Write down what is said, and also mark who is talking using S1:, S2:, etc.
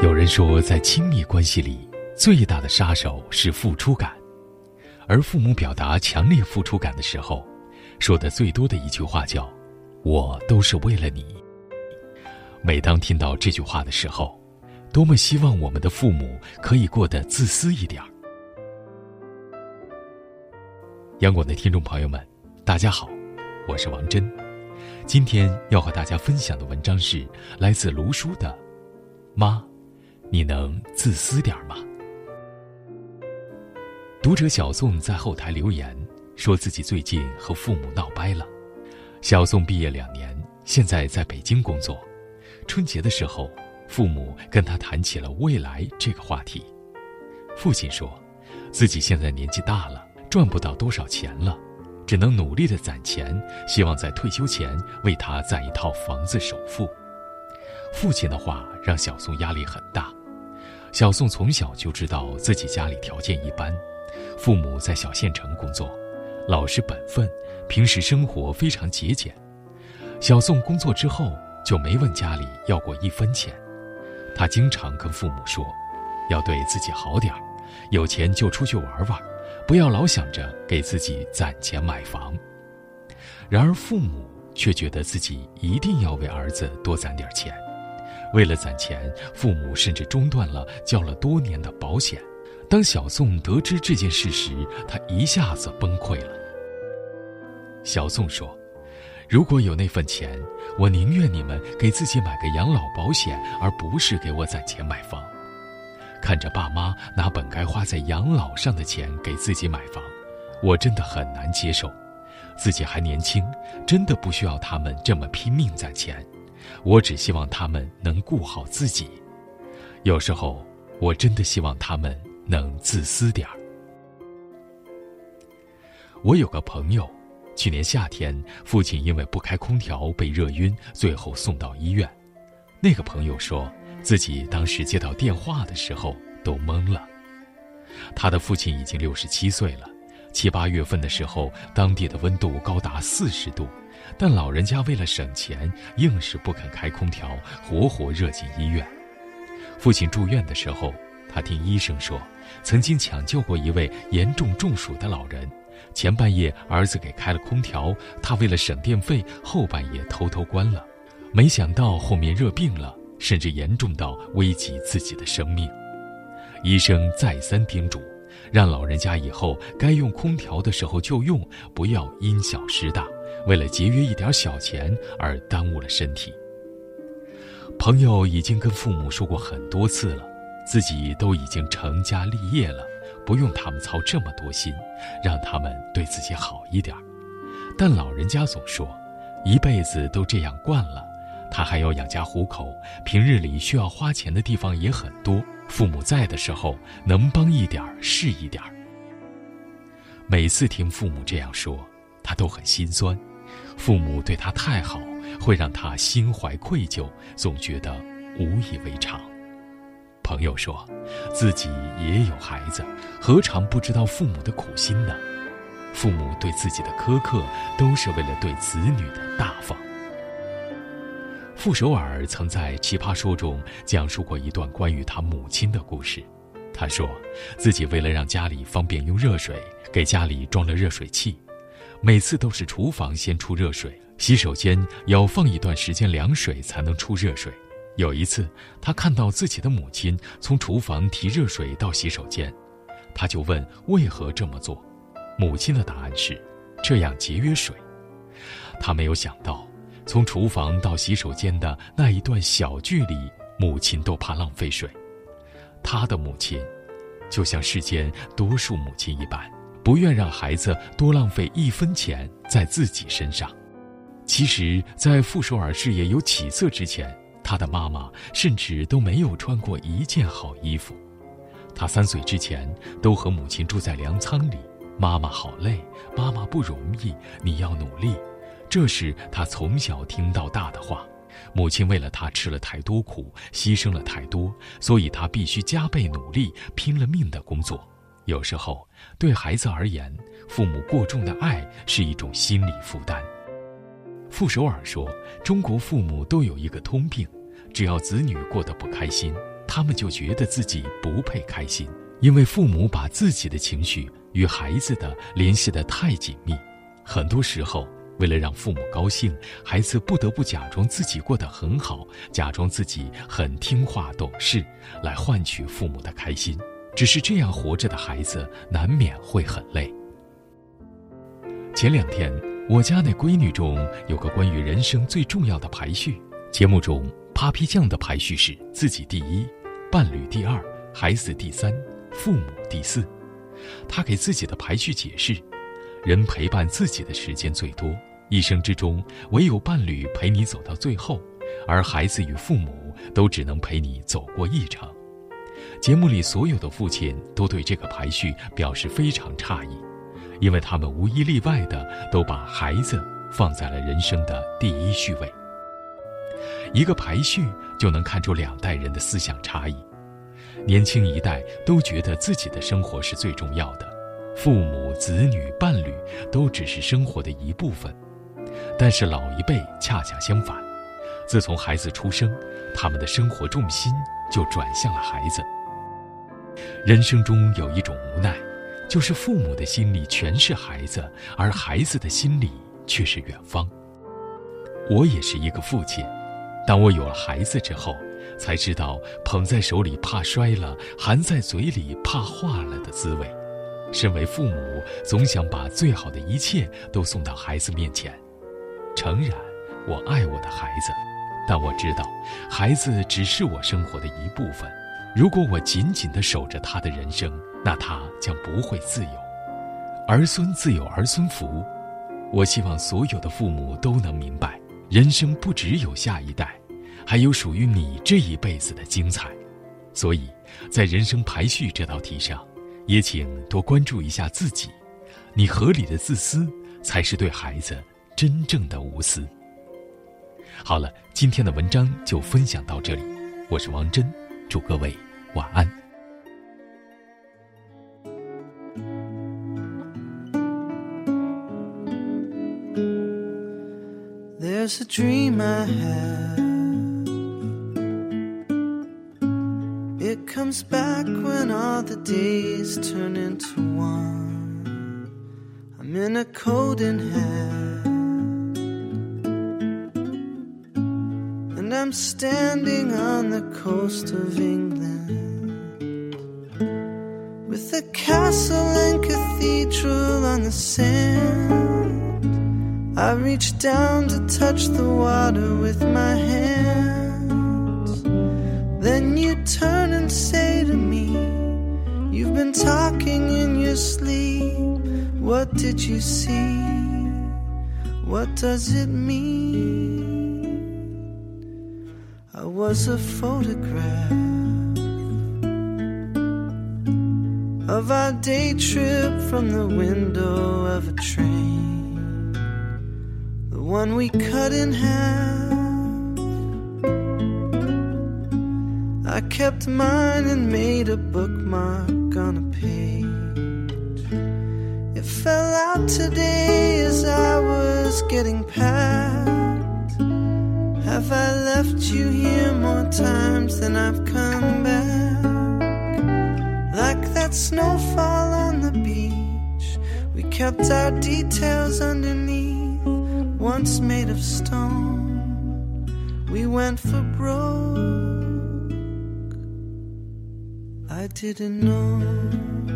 S1: 有人说，在亲密关系里，最大的杀手是付出感，而父母表达强烈付出感的时候，说的最多的一句话叫“我都是为了你”。每当听到这句话的时候，多么希望我们的父母可以过得自私一点儿。央广的听众朋友们，大家好，我是王真，今天要和大家分享的文章是来自卢叔的《妈》。你能自私点吗？读者小宋在后台留言，说自己最近和父母闹掰了。小宋毕业两年，现在在北京工作。春节的时候，父母跟他谈起了未来这个话题。父亲说，自己现在年纪大了，赚不到多少钱了，只能努力的攒钱，希望在退休前为他攒一套房子首付。父亲的话让小宋压力很大。小宋从小就知道自己家里条件一般，父母在小县城工作，老实本分，平时生活非常节俭。小宋工作之后就没问家里要过一分钱，他经常跟父母说，要对自己好点儿，有钱就出去玩玩，不要老想着给自己攒钱买房。然而父母却觉得自己一定要为儿子多攒点钱。为了攒钱，父母甚至中断了交了多年的保险。当小宋得知这件事时，他一下子崩溃了。小宋说：“如果有那份钱，我宁愿你们给自己买个养老保险，而不是给我攒钱买房。看着爸妈拿本该花在养老上的钱给自己买房，我真的很难接受。自己还年轻，真的不需要他们这么拼命攒钱。”我只希望他们能顾好自己，有时候我真的希望他们能自私点儿。我有个朋友，去年夏天父亲因为不开空调被热晕，最后送到医院。那个朋友说自己当时接到电话的时候都懵了。他的父亲已经六十七岁了，七八月份的时候，当地的温度高达四十度。但老人家为了省钱，硬是不肯开空调，活活热进医院。父亲住院的时候，他听医生说，曾经抢救过一位严重中暑的老人。前半夜儿子给开了空调，他为了省电费，后半夜偷偷关了。没想到后面热病了，甚至严重到危及自己的生命。医生再三叮嘱，让老人家以后该用空调的时候就用，不要因小失大。为了节约一点小钱而耽误了身体。朋友已经跟父母说过很多次了，自己都已经成家立业了，不用他们操这么多心，让他们对自己好一点。但老人家总说，一辈子都这样惯了，他还要养家糊口，平日里需要花钱的地方也很多。父母在的时候，能帮一点是一点。每次听父母这样说。他都很心酸，父母对他太好，会让他心怀愧疚，总觉得无以为偿。朋友说，自己也有孩子，何尝不知道父母的苦心呢？父母对自己的苛刻，都是为了对子女的大方。傅首尔曾在《奇葩说》中讲述过一段关于他母亲的故事。他说，自己为了让家里方便用热水，给家里装了热水器。每次都是厨房先出热水，洗手间要放一段时间凉水才能出热水。有一次，他看到自己的母亲从厨房提热水到洗手间，他就问为何这么做。母亲的答案是，这样节约水。他没有想到，从厨房到洗手间的那一段小距离，母亲都怕浪费水。他的母亲，就像世间多数母亲一般。不愿让孩子多浪费一分钱在自己身上。其实，在傅首尔事业有起色之前，他的妈妈甚至都没有穿过一件好衣服。他三岁之前都和母亲住在粮仓里，妈妈好累，妈妈不容易，你要努力。这是他从小听到大的话。母亲为了他吃了太多苦，牺牲了太多，所以他必须加倍努力，拼了命的工作。有时候，对孩子而言，父母过重的爱是一种心理负担。傅首尔说：“中国父母都有一个通病，只要子女过得不开心，他们就觉得自己不配开心，因为父母把自己的情绪与孩子的联系得太紧密。很多时候，为了让父母高兴，孩子不得不假装自己过得很好，假装自己很听话懂事，来换取父母的开心。只是这样活着的孩子，难免会很累。前两天，我家那闺女中有个关于人生最重要的排序，节目中 Papi 酱的排序是自己第一，伴侣第二，孩子第三，父母第四。她给自己的排序解释。人陪伴自己的时间最多，一生之中唯有伴侣陪你走到最后，而孩子与父母都只能陪你走过一程。节目里所有的父亲都对这个排序表示非常诧异，因为他们无一例外的都把孩子放在了人生的第一序位。一个排序就能看出两代人的思想差异，年轻一代都觉得自己的生活是最重要的。父母、子女、伴侣都只是生活的一部分，但是老一辈恰恰相反。自从孩子出生，他们的生活重心就转向了孩子。人生中有一种无奈，就是父母的心里全是孩子，而孩子的心里却是远方。我也是一个父亲，当我有了孩子之后，才知道捧在手里怕摔了，含在嘴里怕化了的滋味。身为父母，总想把最好的一切都送到孩子面前。诚然，我爱我的孩子，但我知道，孩子只是我生活的一部分。如果我紧紧地守着他的人生，那他将不会自由。儿孙自有儿孙福。我希望所有的父母都能明白，人生不只有下一代，还有属于你这一辈子的精彩。所以，在人生排序这道题上。也请多关注一下自己，你合理的自私，才是对孩子真正的无私。好了，今天的文章就分享到这里，我是王真，祝各位晚安。There's a dream I have. It comes back when all the days turn into one. I'm in a coat and hat. I'm standing on the coast of England. With a castle and cathedral on the sand. I reach down to touch the water with my hand. Then you turn and say to me, You've been talking in your sleep. What did you see? What does it mean? I was a photograph of our day trip from the window of a train, the one we cut in half I kept mine and made a bookmark on a page. It fell out today as I was getting packed. Have I left you here more times than I've come back? Like that snowfall on the beach, we kept our details underneath, once made of stone. We went for broke. I didn't know